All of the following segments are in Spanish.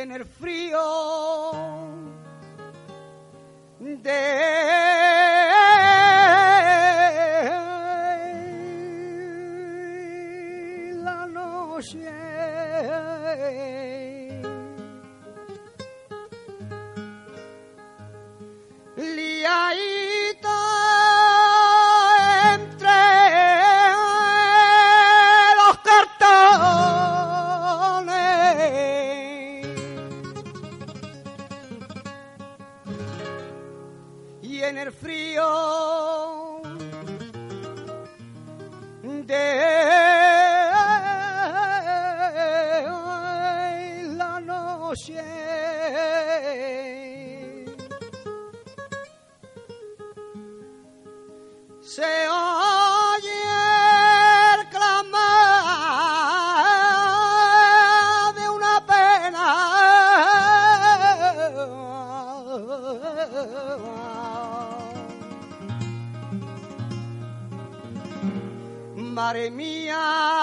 En el frío de Madre mía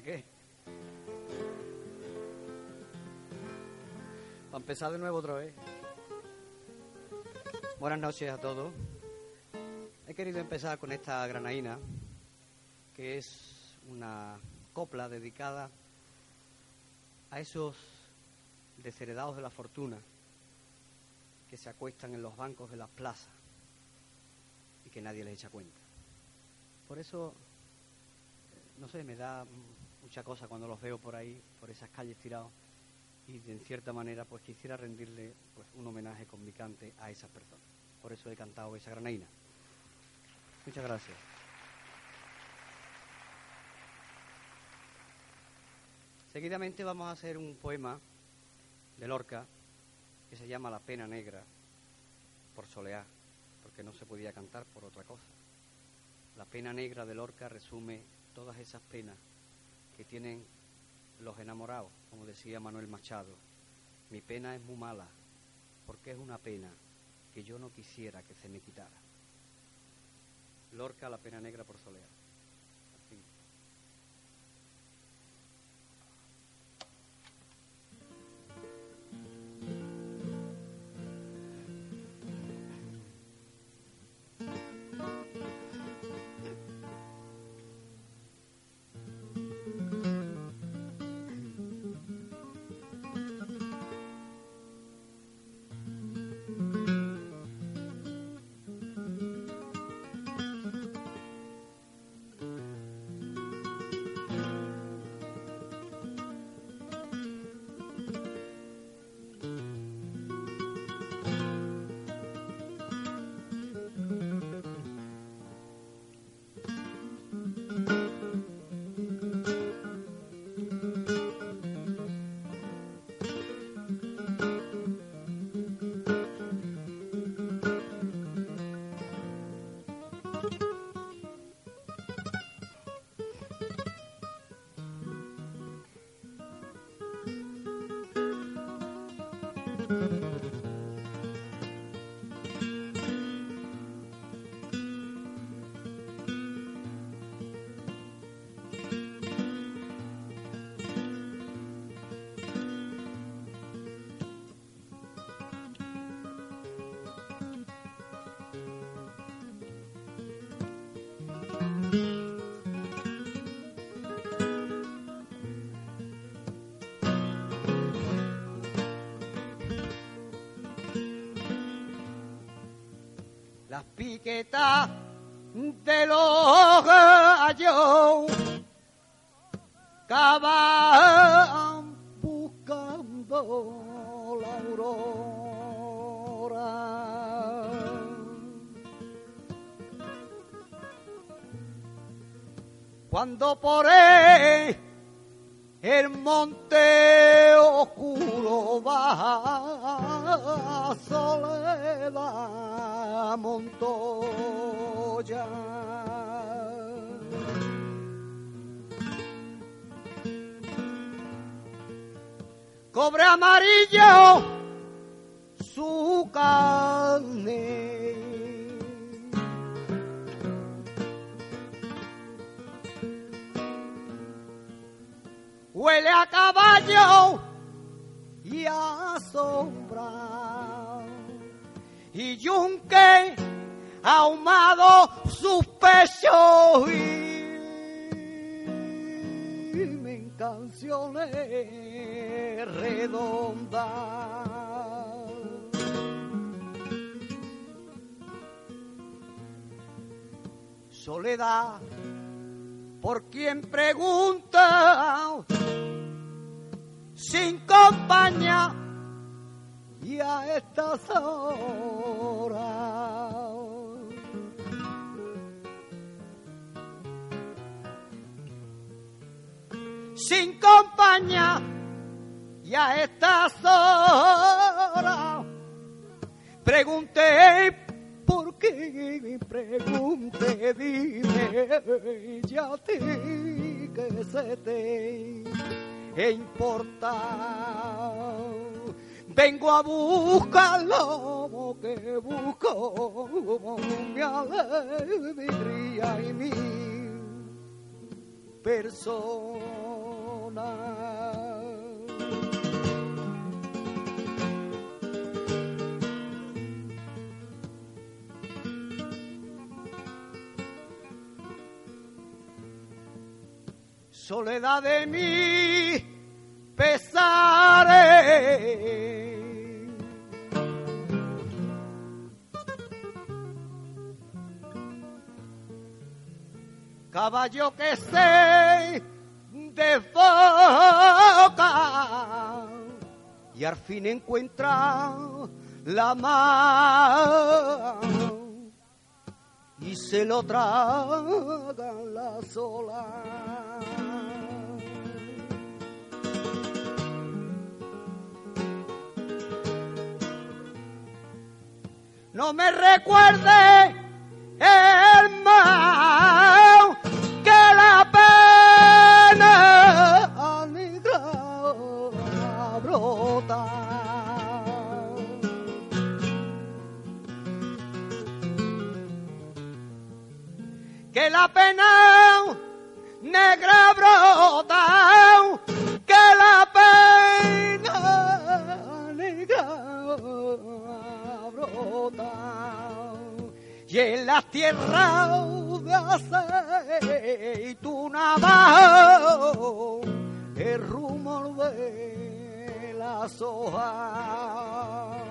¿Para qué? Para empezar de nuevo otra vez. Buenas noches a todos. He querido empezar con esta granaína, que es una copla dedicada a esos desheredados de la fortuna que se acuestan en los bancos de las plazas y que nadie les echa cuenta. Por eso no sé, me da mucha cosa cuando los veo por ahí, por esas calles tirados, y de, cierta manera pues quisiera rendirle pues un homenaje con mi cante a esas personas. Por eso he cantado esa granaína. Muchas gracias. Seguidamente vamos a hacer un poema de Lorca que se llama La pena negra por soleá, porque no se podía cantar por otra cosa. La pena negra de Lorca resume todas esas penas que tienen los enamorados, como decía Manuel Machado. Mi pena es muy mala, porque es una pena que yo no quisiera que se me quitara. Lorca, la pena negra por solear. Las piquetas de los gallos cavan buscando la aurora. Cuando por el monte oscuro baja soledad Montoya. Cobre amarillo su carne. huele a caballo y a sombra. Y yunque ahumado sus pechos y en canciones redondas. Soledad por quien pregunta sin compañía y a estas horas. Sin compañía y a estas horas pregunté por qué me pregunte, dime, ya a ti que se te importa. Vengo a buscar lo que busco, mi alegría y mi persona. soledad de mi pesaré. Caballo que se desboca y al fin encuentra la mano y se lo tragan la sola. no me recuerde el mal que la pena negra brota. Que la pena negra brota Y en las tierras de aceituna bajo el rumor de las hojas.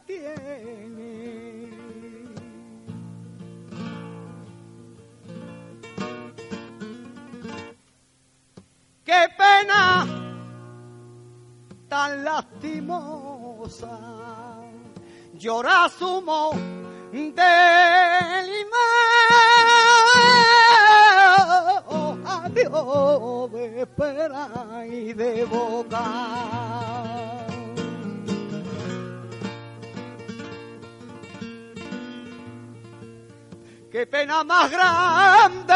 Tiene. Qué pena tan lastimosa, llora sumo del adiós de espera y de boca. Qué pena más grande.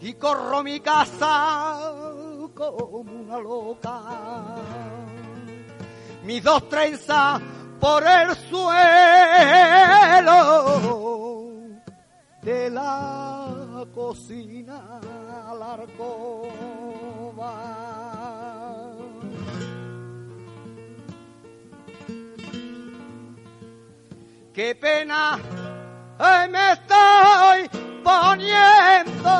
Y corro mi casa como una loca. Mis dos trenzas por el suelo de la cocina a la. Qué pena ay, me estoy poniendo.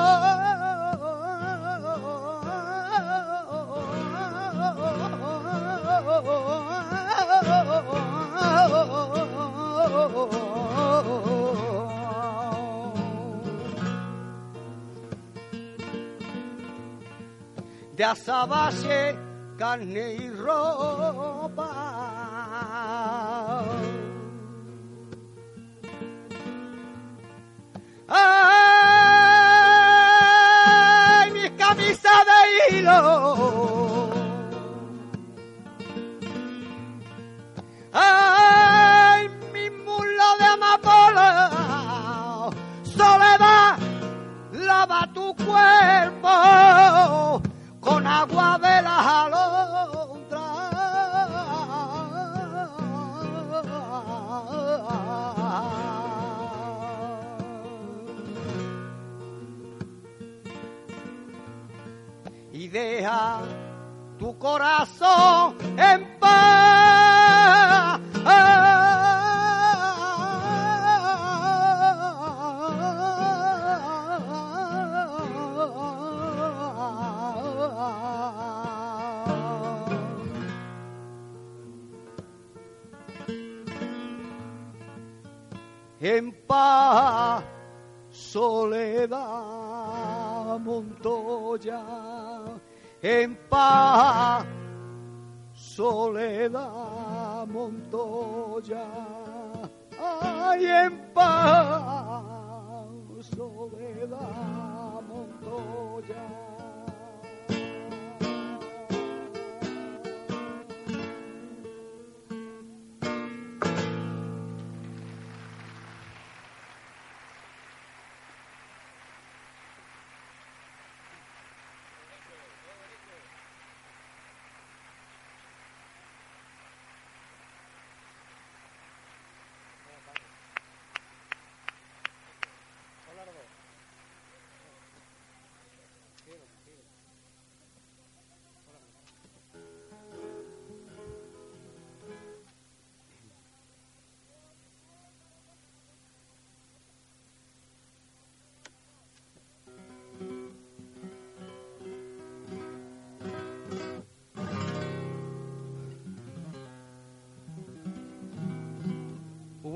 de azabache, carne y ropa. ¡Ay, mis camisas de hilo!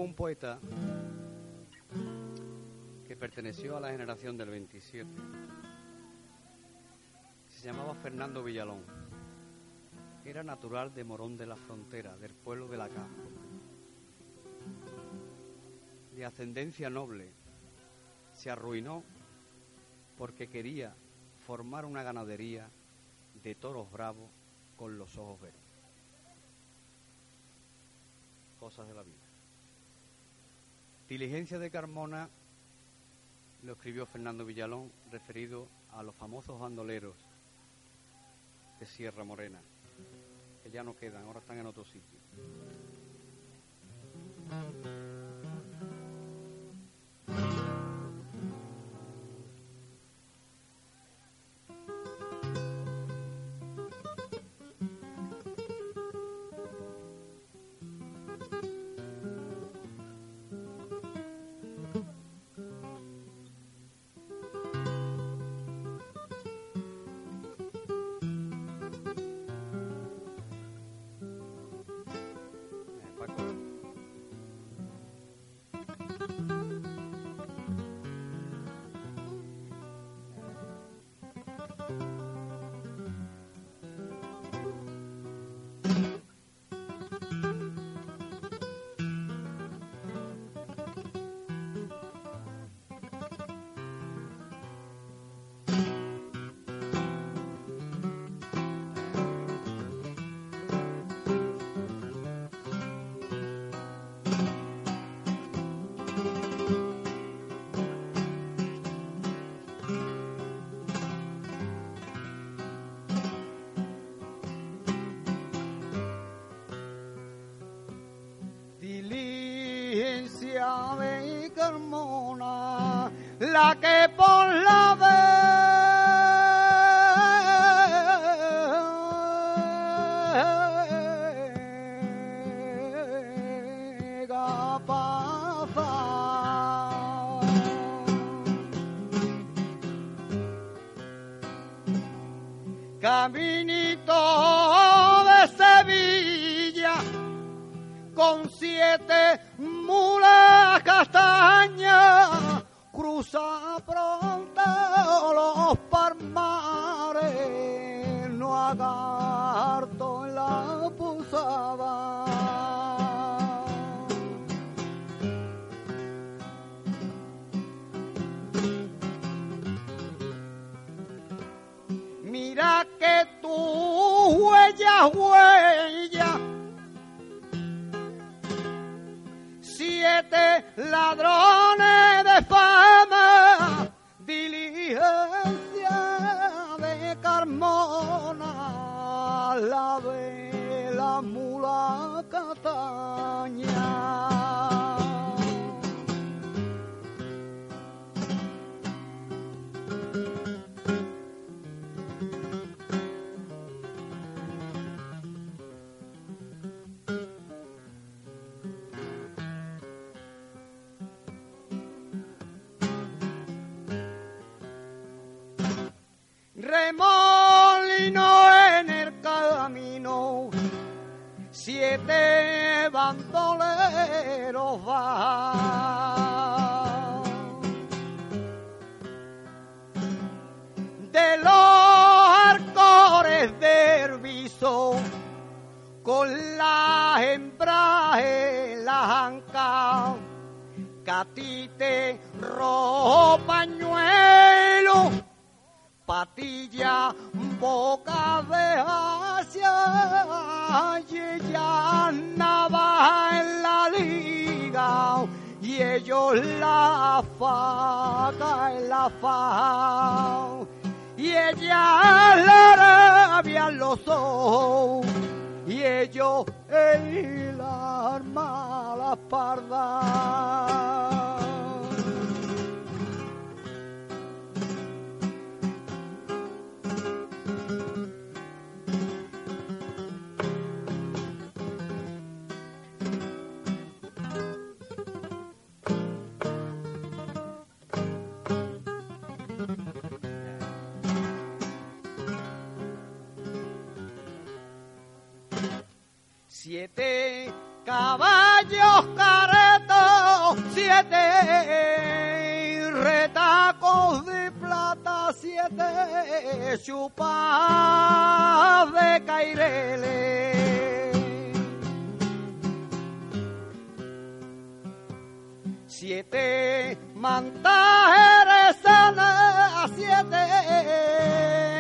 Un poeta que perteneció a la generación del 27. Se llamaba Fernando Villalón. era natural de Morón de la Frontera, del pueblo de la Caja. De ascendencia noble, se arruinó porque quería formar una ganadería de toros bravos con los ojos verdes. Cosas de la vida. Diligencia de Carmona lo escribió Fernando Villalón, referido a los famosos bandoleros de Sierra Morena, que ya no quedan, ahora están en otro sitio. Siete van. De los arcores del viso, con la hembraje la anca, catite rojo pañuelo patilla, boca de Asia, y ella navaja en la liga, y ellos la faca en la faja, y ella le rabian los ojos, y ellos el arma la parda. Siete caballos caretos, siete retacos de plata, siete chupas de caireles. Siete mantajeres sanas, siete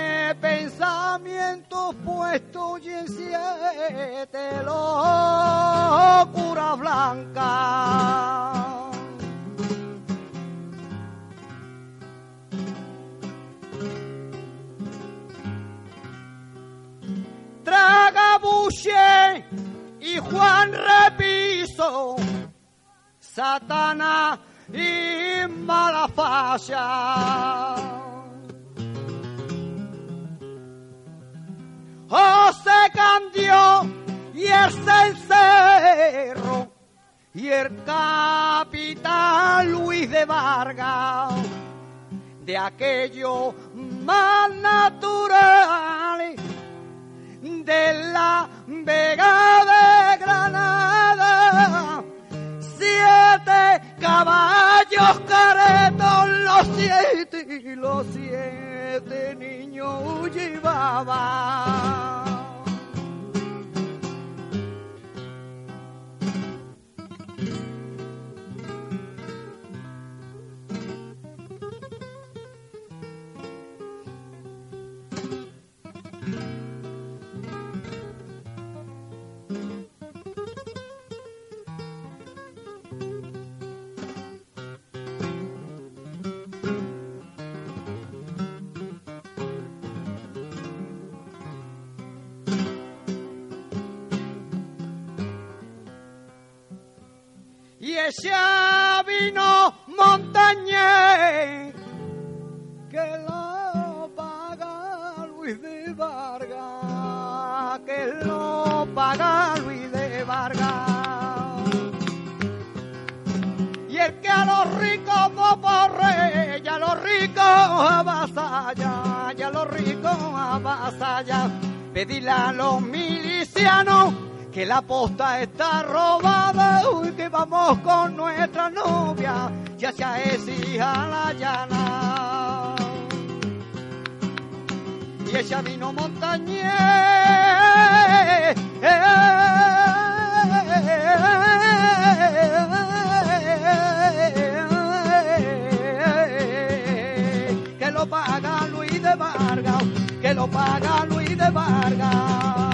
pensamientos puestos y en siete locura blanca. Tragabuche y Juan Repiso, Satana y Malafaya. José Candio y el cencerro y el capitán Luis de Vargas de aquello más natural de la Vega de Granada. Siete caballos caretos, los siete y los siete niños llevaban. Que lo paga Luis de Vargas, que lo paga Luis de Vargas. Y el que a los ricos no porre, y a los ricos avasalla, y a los ricos avasalla, pedirle a los milicianos que la posta está robada y que vamos con nuestra novia y hacia esa la llana. Y ella vino montañés, que lo paga Luis de Vargas, que lo paga Luis de Vargas.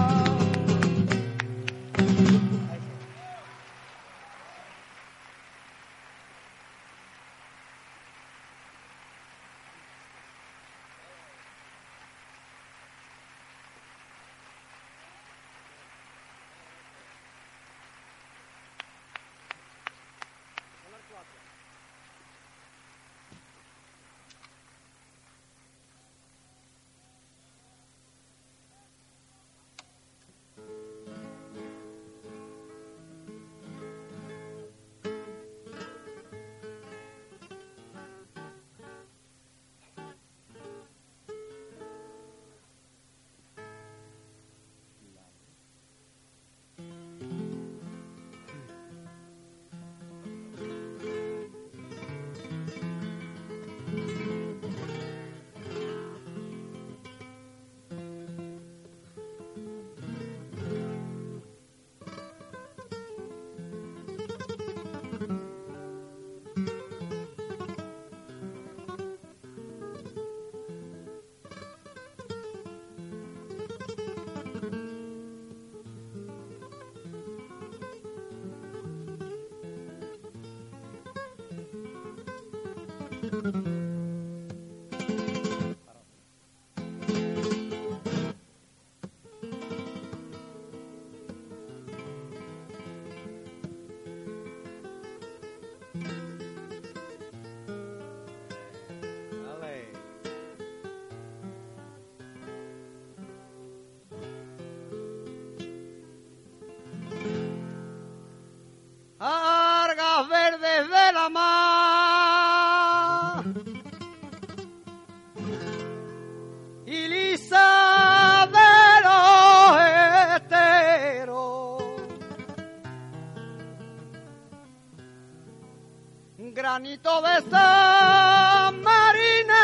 granito de San Marina.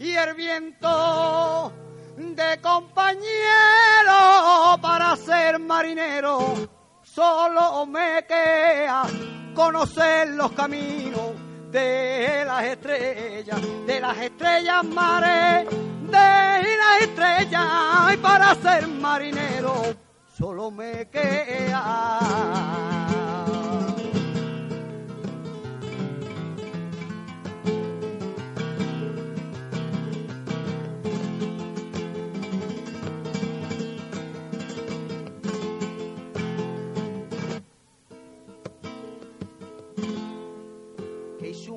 Y el viento de compañero para ser marinero solo me queda conocer los caminos de las estrellas, de las estrellas mares, de las estrellas y para ser marinero solo me queda.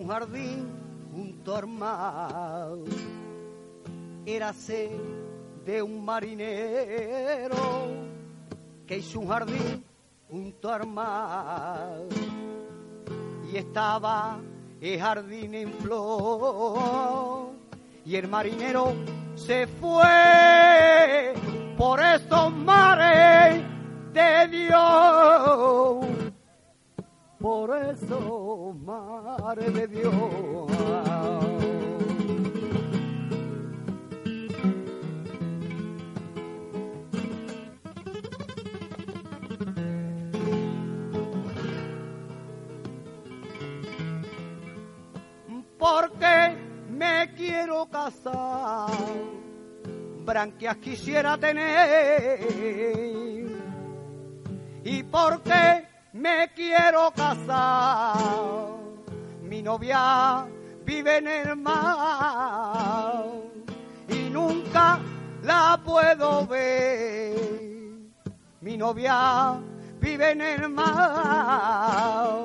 jardín junto al mar. Érase de un marinero que hizo un jardín junto al mar. Y estaba el jardín en flor. Y el marinero se fue por estos mares de Dios por eso, Madre de Dios. Porque me quiero casar, branquias quisiera tener. Y porque me quiero casar. Mi novia vive en el mar y nunca la puedo ver. Mi novia vive en el mar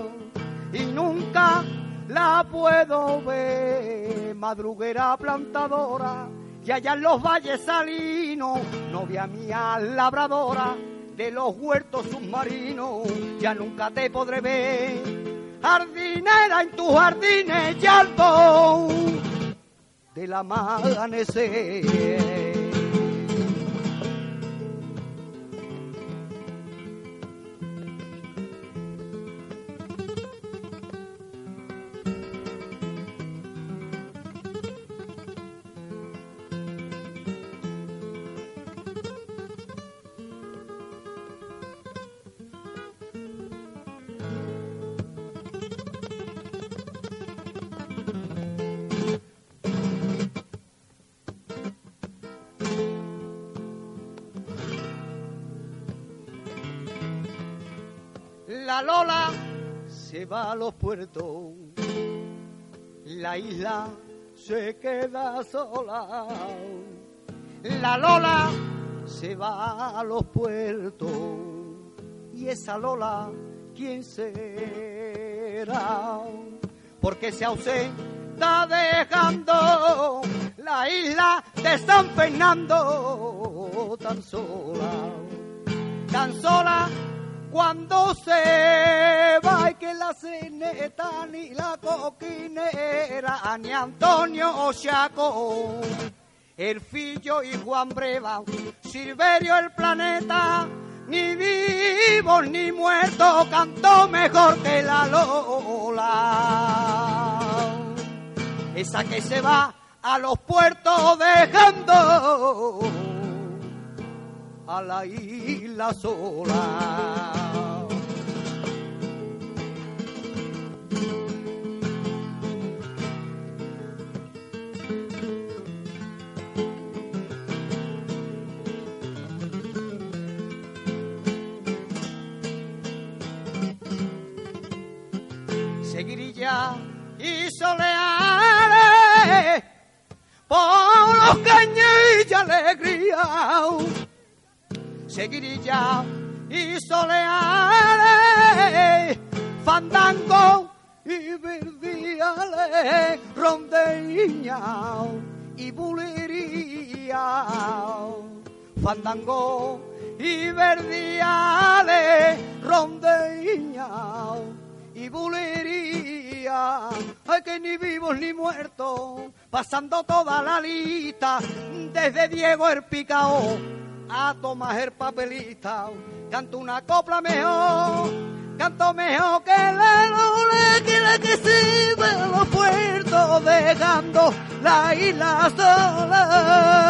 y nunca la puedo ver. Madruguera plantadora y allá en los valles salinos, novia mía labradora de los huertos submarinos, ya nunca te podré ver. Jardinera en tus jardines y alto del amanecer. Va a los puertos, la isla se queda sola. La Lola se va a los puertos y esa Lola, ¿quién será? Porque se ausenta dejando la isla de San Fernando tan sola, tan sola cuando se va y que la ceneta ni la coquinera ni Antonio Ochaco, el Fillo y Juan Breva, Silverio el planeta, ni vivo ni muerto cantó mejor que la Lola. Esa que se va a los puertos dejando a la isla sola. Y soleares por los caños y alegría seguirilla y soleales, fandango y verdiales, rondeña y bulería, fandango y verdiales, rondeña y bulería, hay que ni vivos ni muertos, pasando toda la lista, desde Diego el Picao a tomar el papelita, canto una copla mejor, canto mejor que la luna que la que se ve los puertos dejando la isla sola.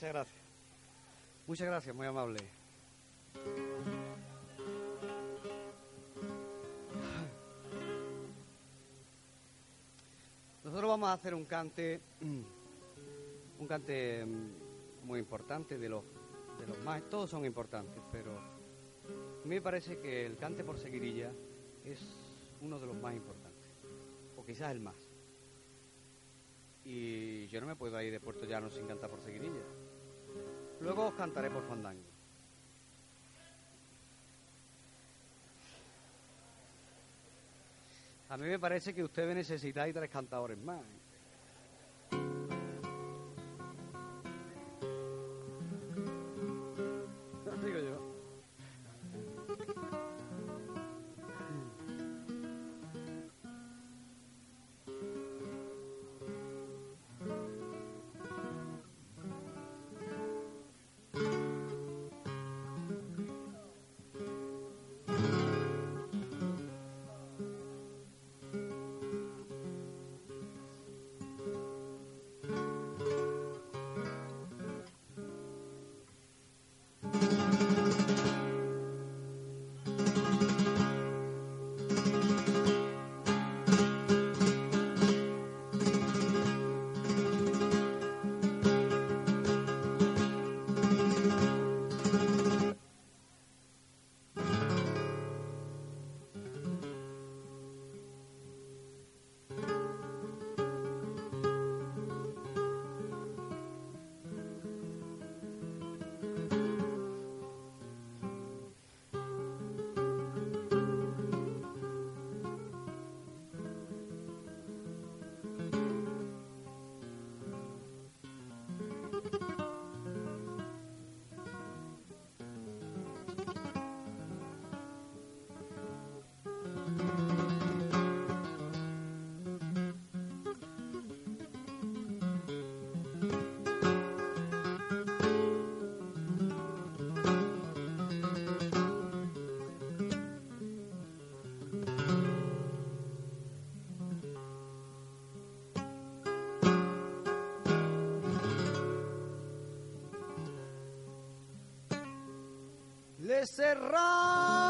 Muchas gracias. Muchas gracias, muy amable. Nosotros vamos a hacer un cante, un cante muy importante de los, de los más, todos son importantes, pero a mí me parece que el cante por seguirilla es uno de los más importantes, o quizás el más. Y yo no me puedo ir de Puerto Llano sin cantar por seguirilla. Luego os cantaré por fandango. A mí me parece que ustedes necesitáis tres cantadores más. Digo Le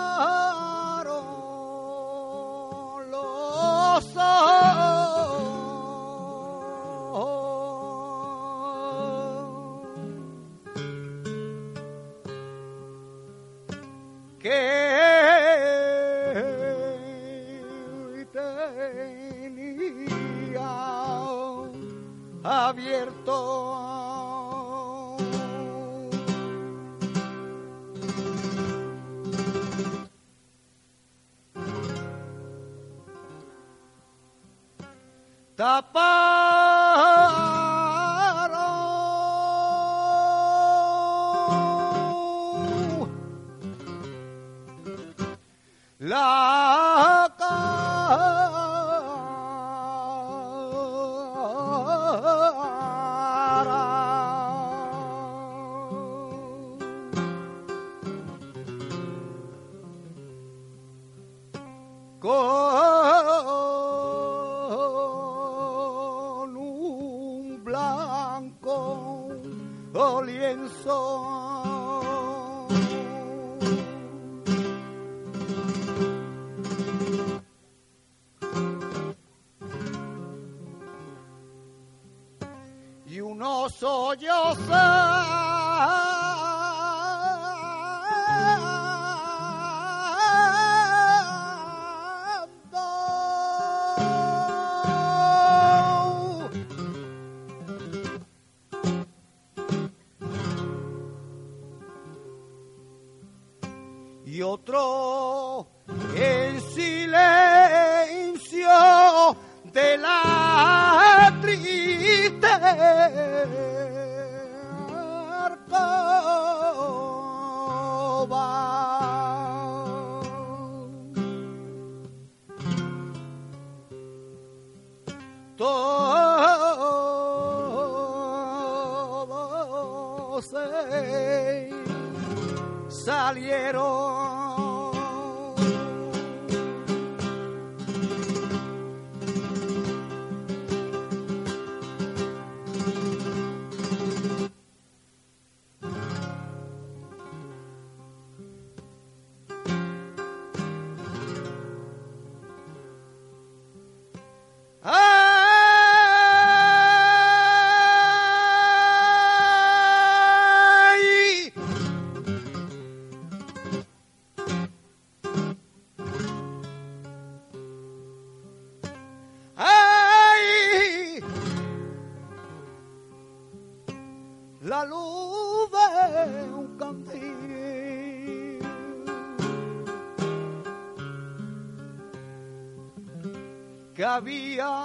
había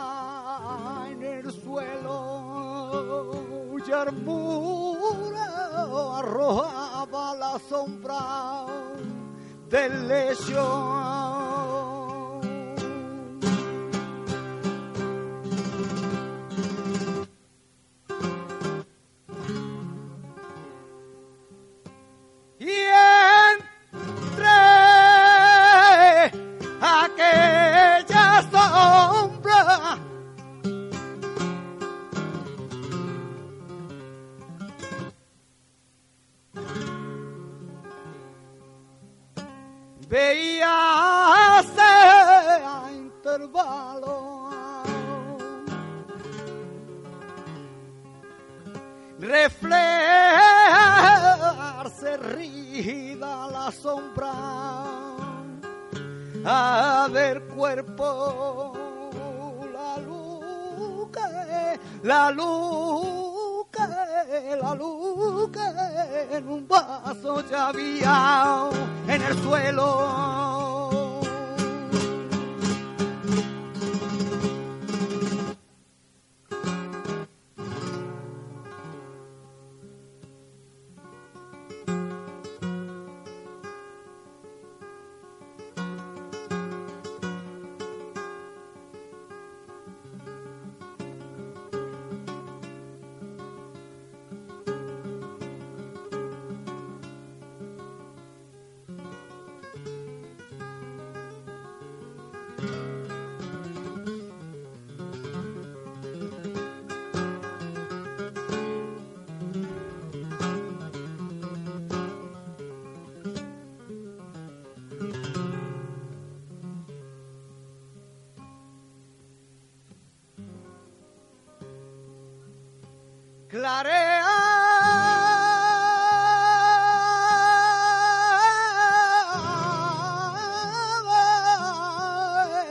clarea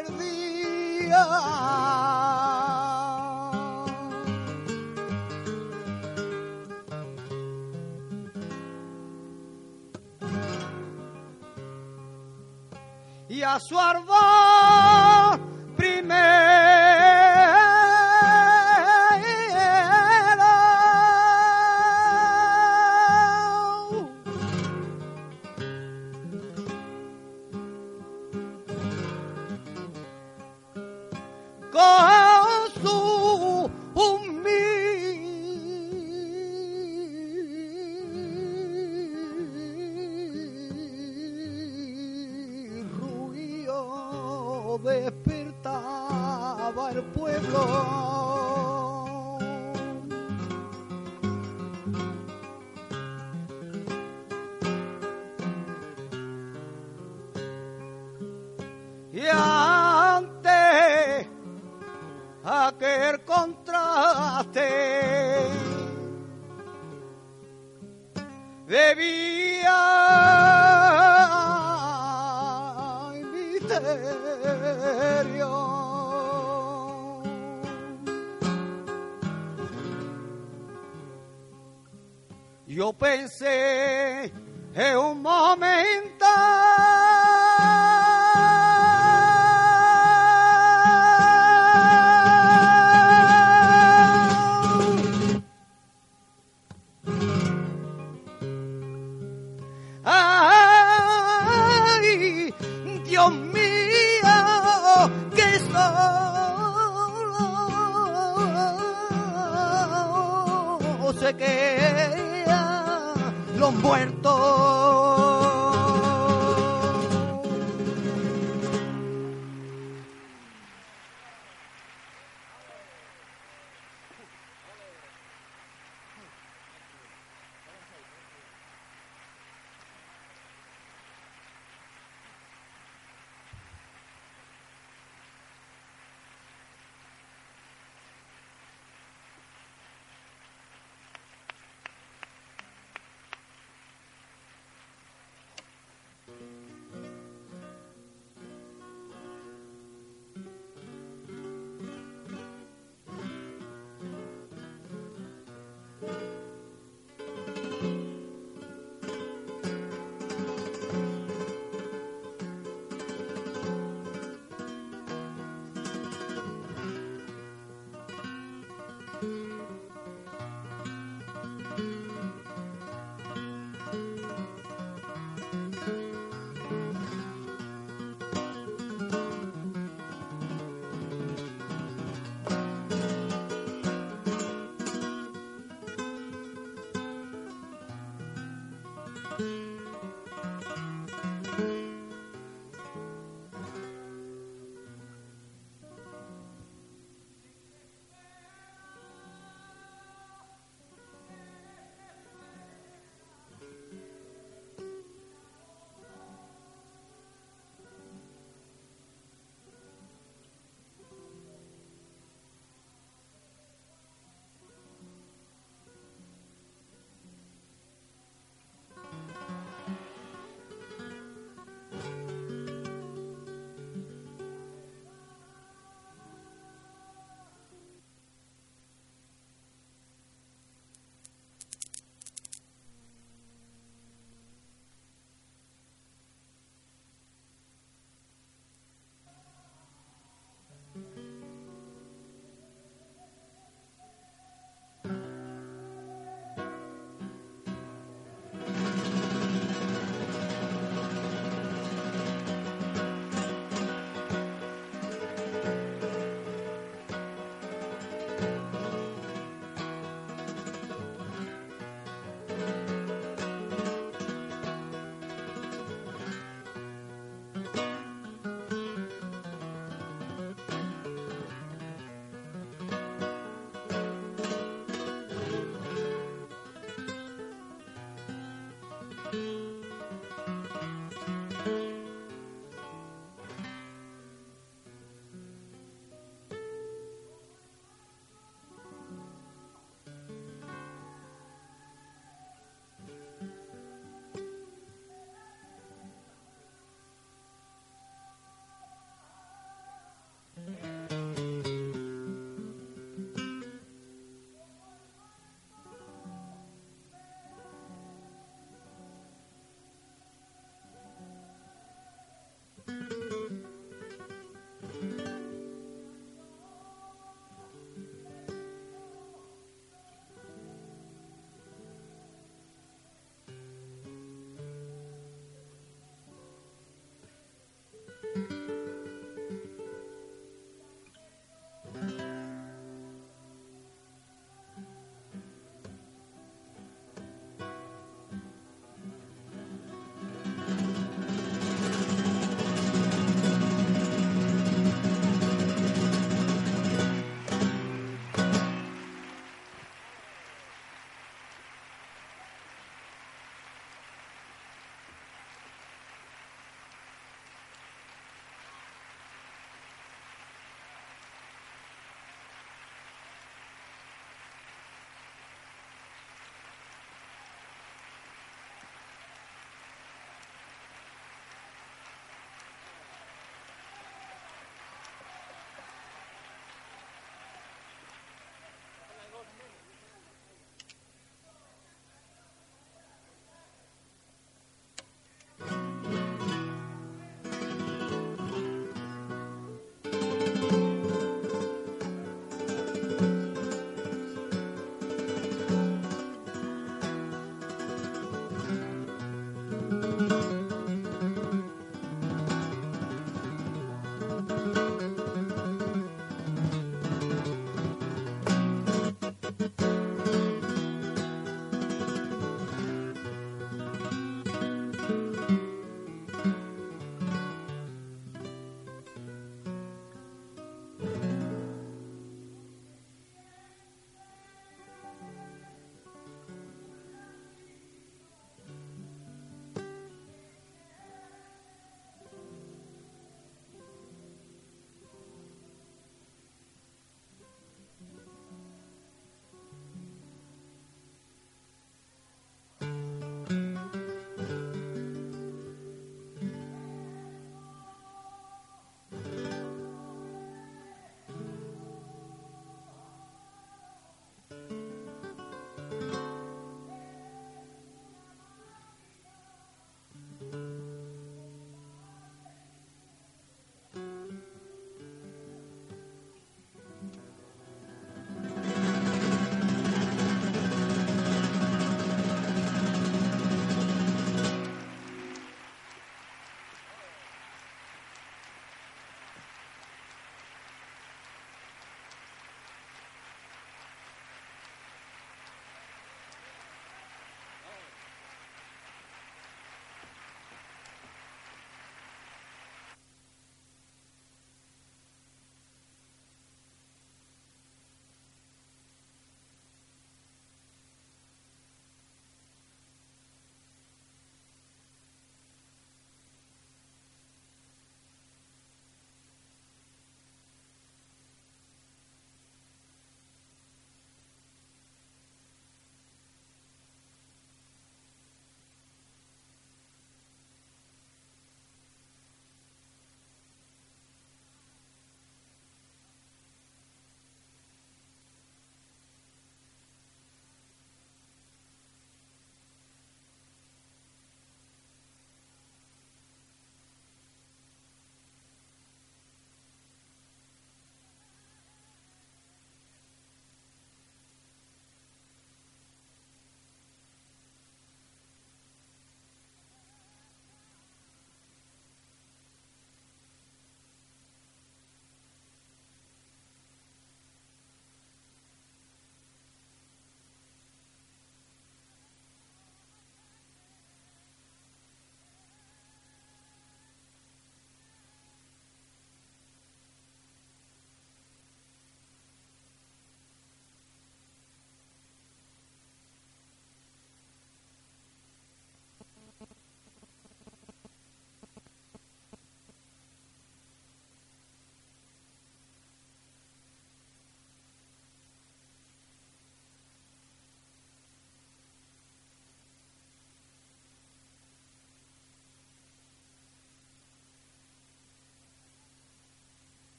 el día. Y a su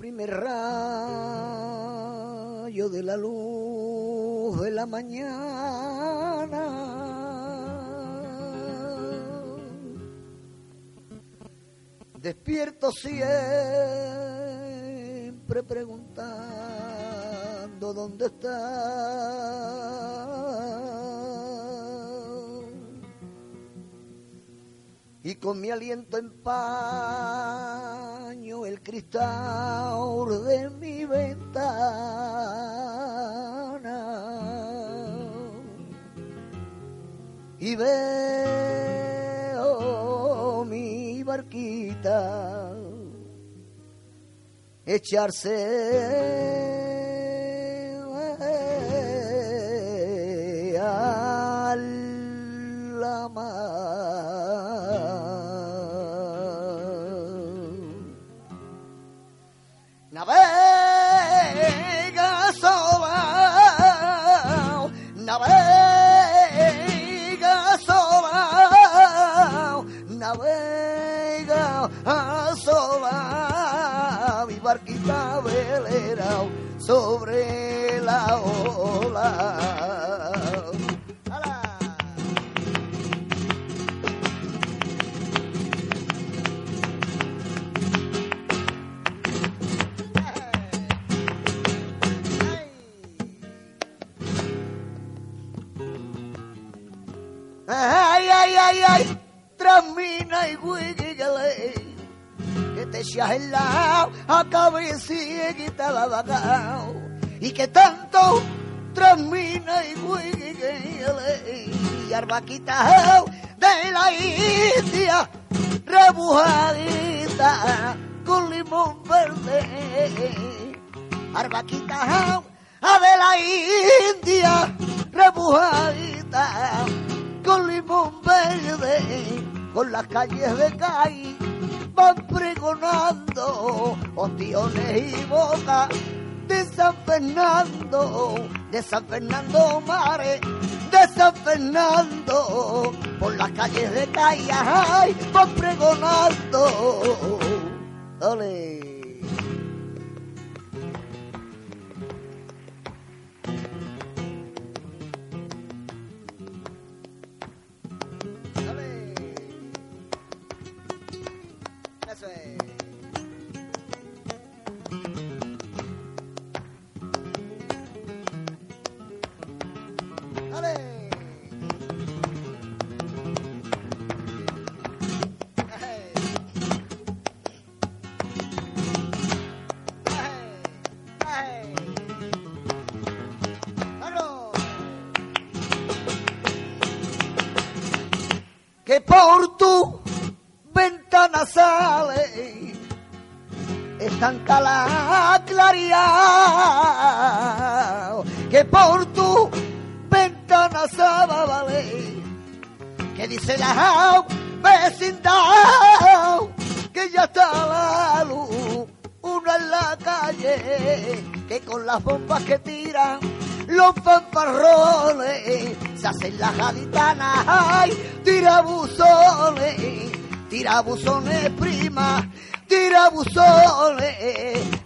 primer rayo de la luz de la mañana. Despierto siempre preguntando dónde está. y con mi aliento empaño el cristal de mi ventana. Y veo mi barquita echarse mi barquita velera sobre la ola. Ay, ay, ay, ay, tramina y guiguigale, el lado a cabecilla y que tanto tramina y guiguigale, y arbaquita de la India, rebujadita con limón verde, arbaquita de la India, rebujadita con limón verde, con las calles de Cai, van pregonando ostiones y boca de San Fernando, de San Fernando Mare, de San Fernando, por las calles de Cai, ay, van pregonando. Dale. Vecindad que ya está la luz. Uno en la calle que con las bombas que tiran los fanfarrones se hacen las gaditanas ay tirabuzones tirabuzones prima tirabuzones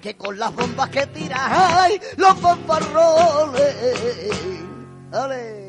que con las bombas que tiran ay los fanfarrones. Dale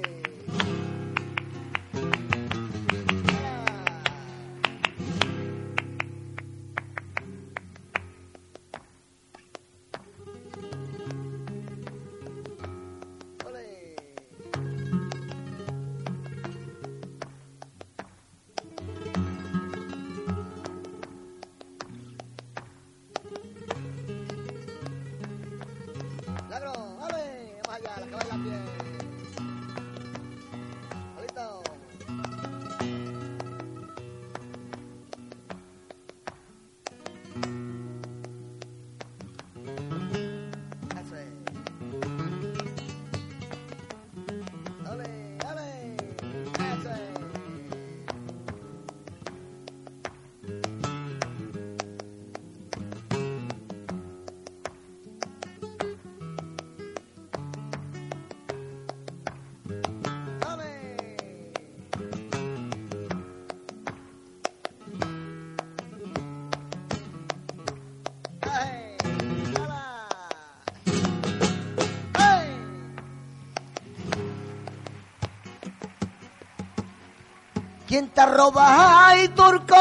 ¿Quién te roba ay turco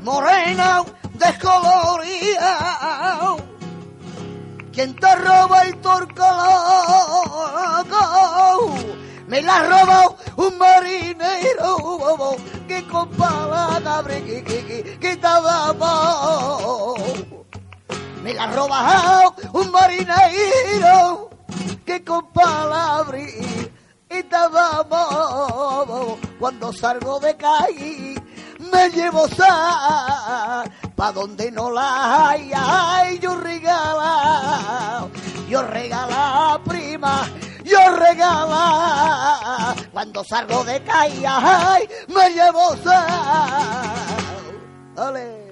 morena descolorida? ¿Quién te roba el turco me la robó un marinero que con palabras que, que, que, Me la robó un marinero que con estábamos cuando salgo de calle me llevo sa pa donde no la hay ay yo regala yo regala prima yo regala cuando salgo de calle me llevo sa ¡Ale!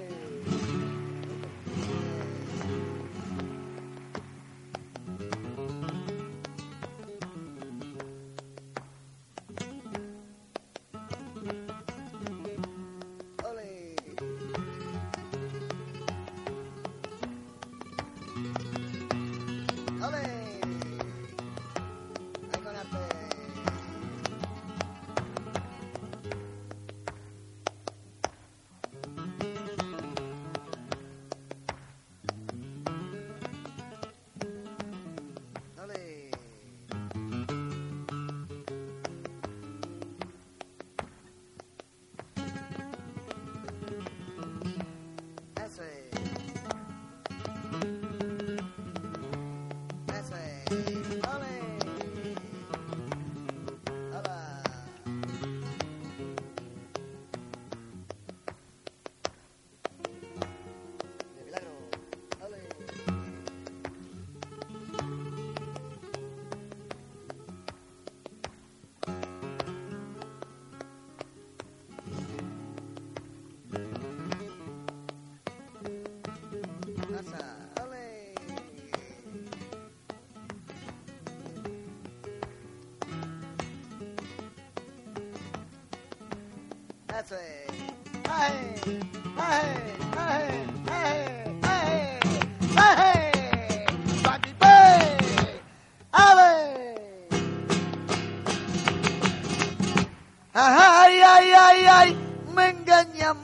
Ay, ay, me engañas.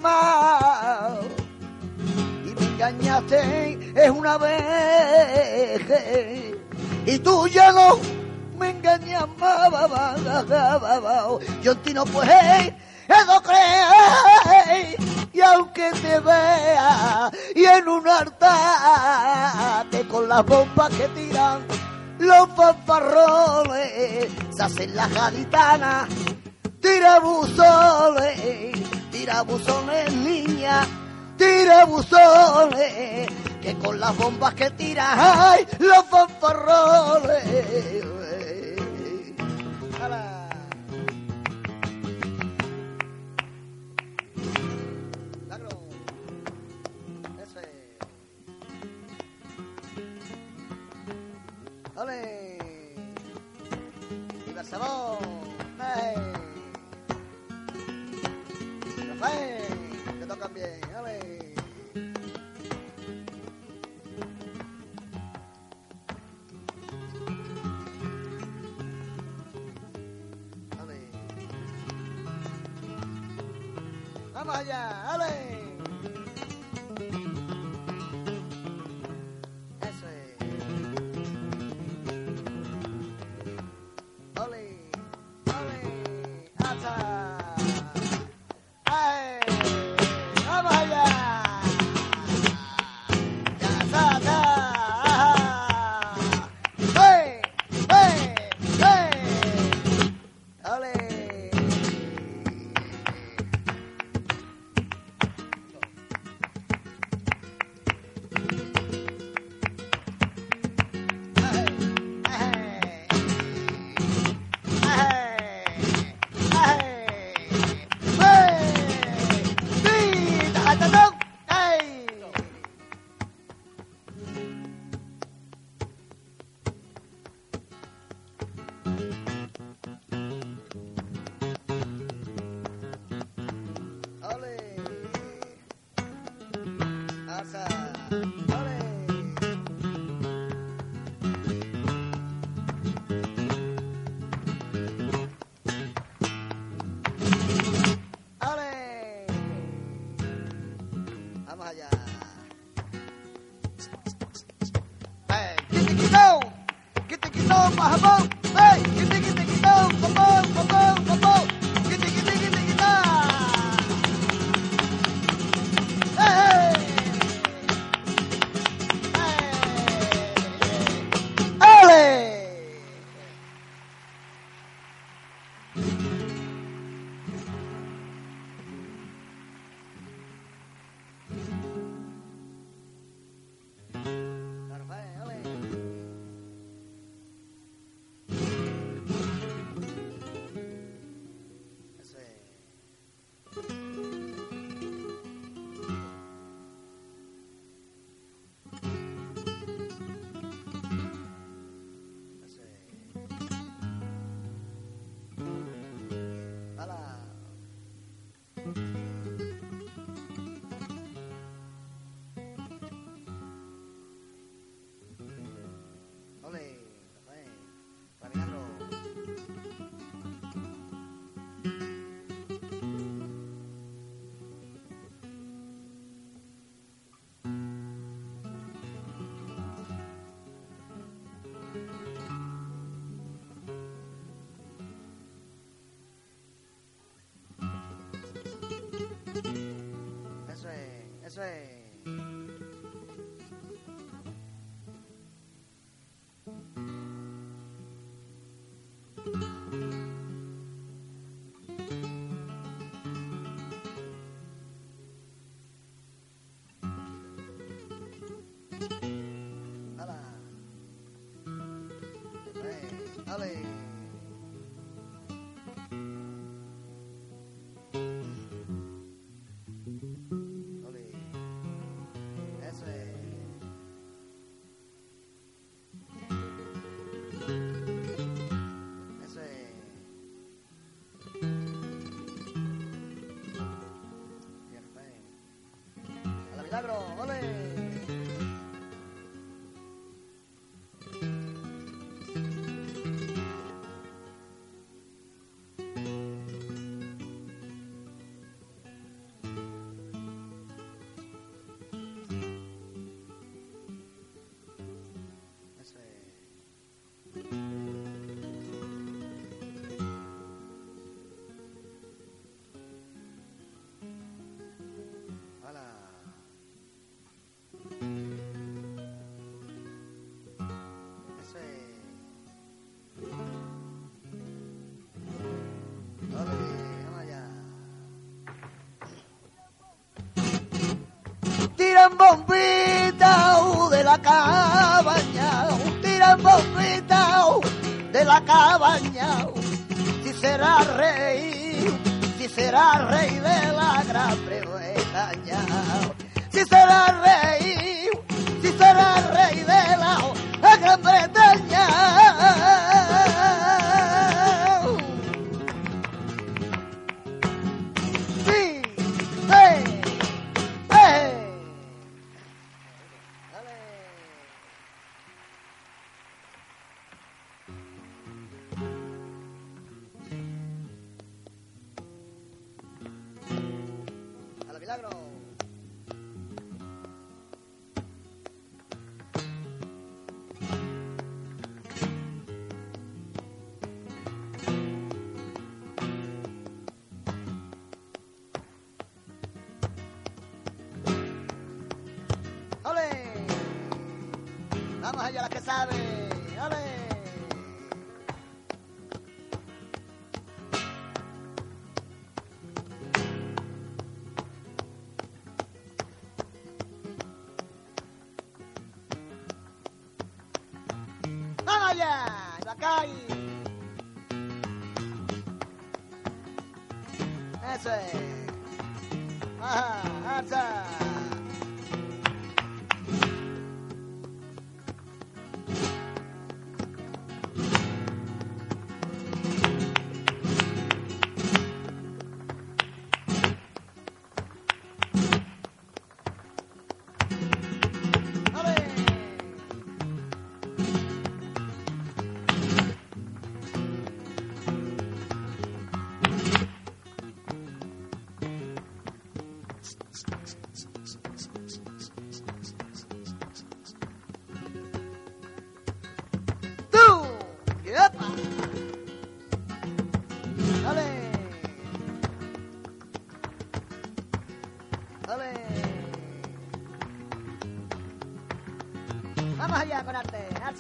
Y me engañaste es una vez. Y tú ya no me engañas más. Yo en ti no puedo eso crees y aunque te vea y en un altar con las bombas que tiran los fanfarrones se hacen las gaditanas tirabuzones, tirabuzones niña, tirabuzones, que con las bombas que tiras hay los fanfarrones. ¡Ale! ¡Viva el sabor! también. Dale. Dale. Vamos allá, dale. Eso es, eso es. Tiran bombita de la cabaña, un tiran bombita de la cabaña, si será rey, si será rey de la gran Bretaña, si será rey, si será rey sabe.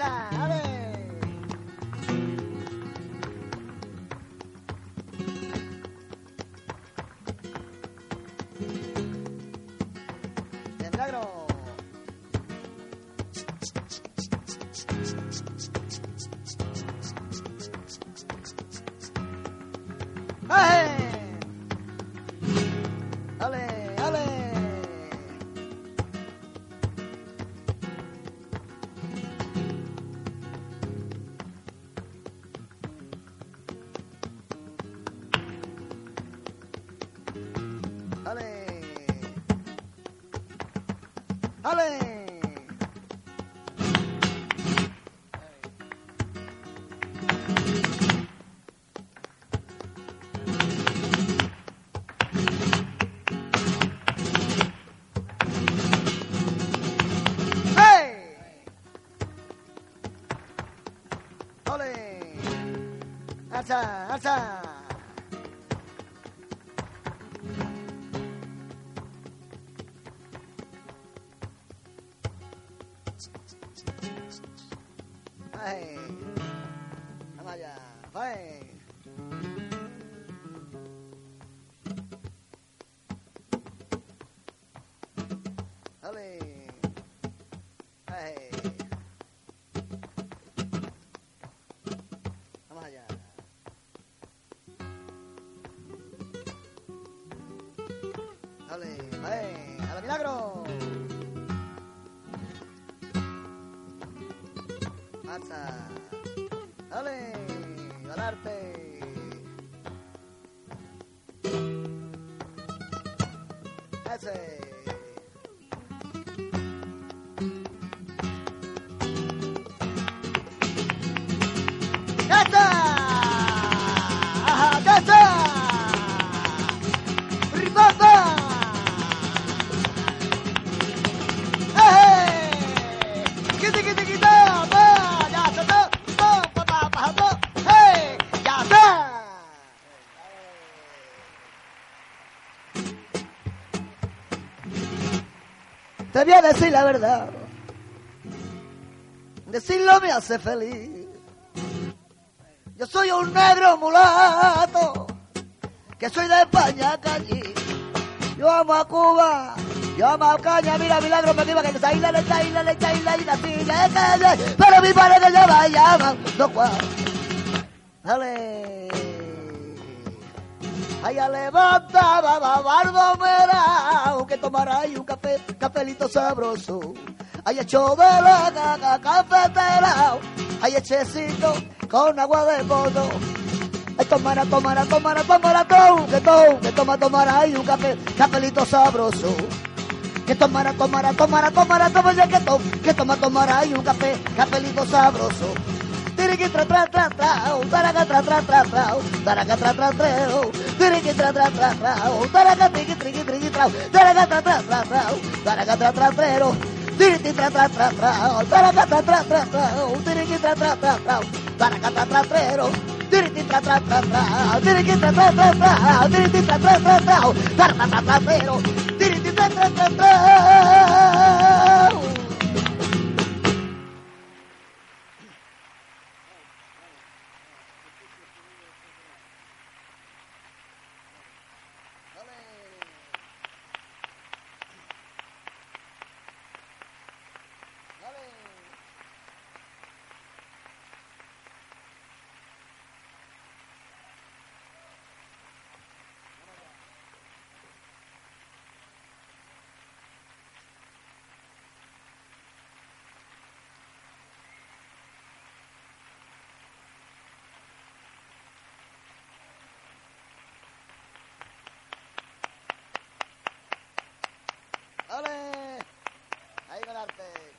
Arte. Alza, ¡Alza! ¡Alza! ¡Ole! ¡Ay! ¡A la milagro! ¡Alza! ¡Ole! ¡Al arte! ¡Ese! A decir la verdad. Decirlo me hace feliz. Yo soy un negro mulato, que soy de España, calle. Yo amo a Cuba, yo amo a Caña, mira milagro me iba que está isla, le está isla, le está isla, y la calle, pero mi padre que lleva llama, no cual. Dale. Allá levanta, va, bardo melao, que tomará ahí un café, cafelito sabroso. Hay hecho de la cafetera, hay hechecito con agua de pozo. Ay, tomara, tomara, tomara, tomara, todo, que todo, que toma, tomara ahí un café, cafelito sabroso. Que tomara, tomara, tomara, tomara, tomara, que toma, que toma, tomara ahí un café, cafelito sabroso. Tiriqui tra tra tra tra, taraca tra tra tra tra, taraca tra tra tra, tiriqui tra tra tra tra, taraca triqui triqui triqui tra, taraca tra tra tra tra, taraca tra tra tra, tiriqui tra tra tra tra, taraca tra tra tra tra, tiriqui tra tra tra tra, taraca tra tra tra, tiriqui tra tra tra tra, tiriqui tra tra tra tra, tiriqui tra tra tra tra, taraca tra tra tra tra. ¡Ole! Ahí arte.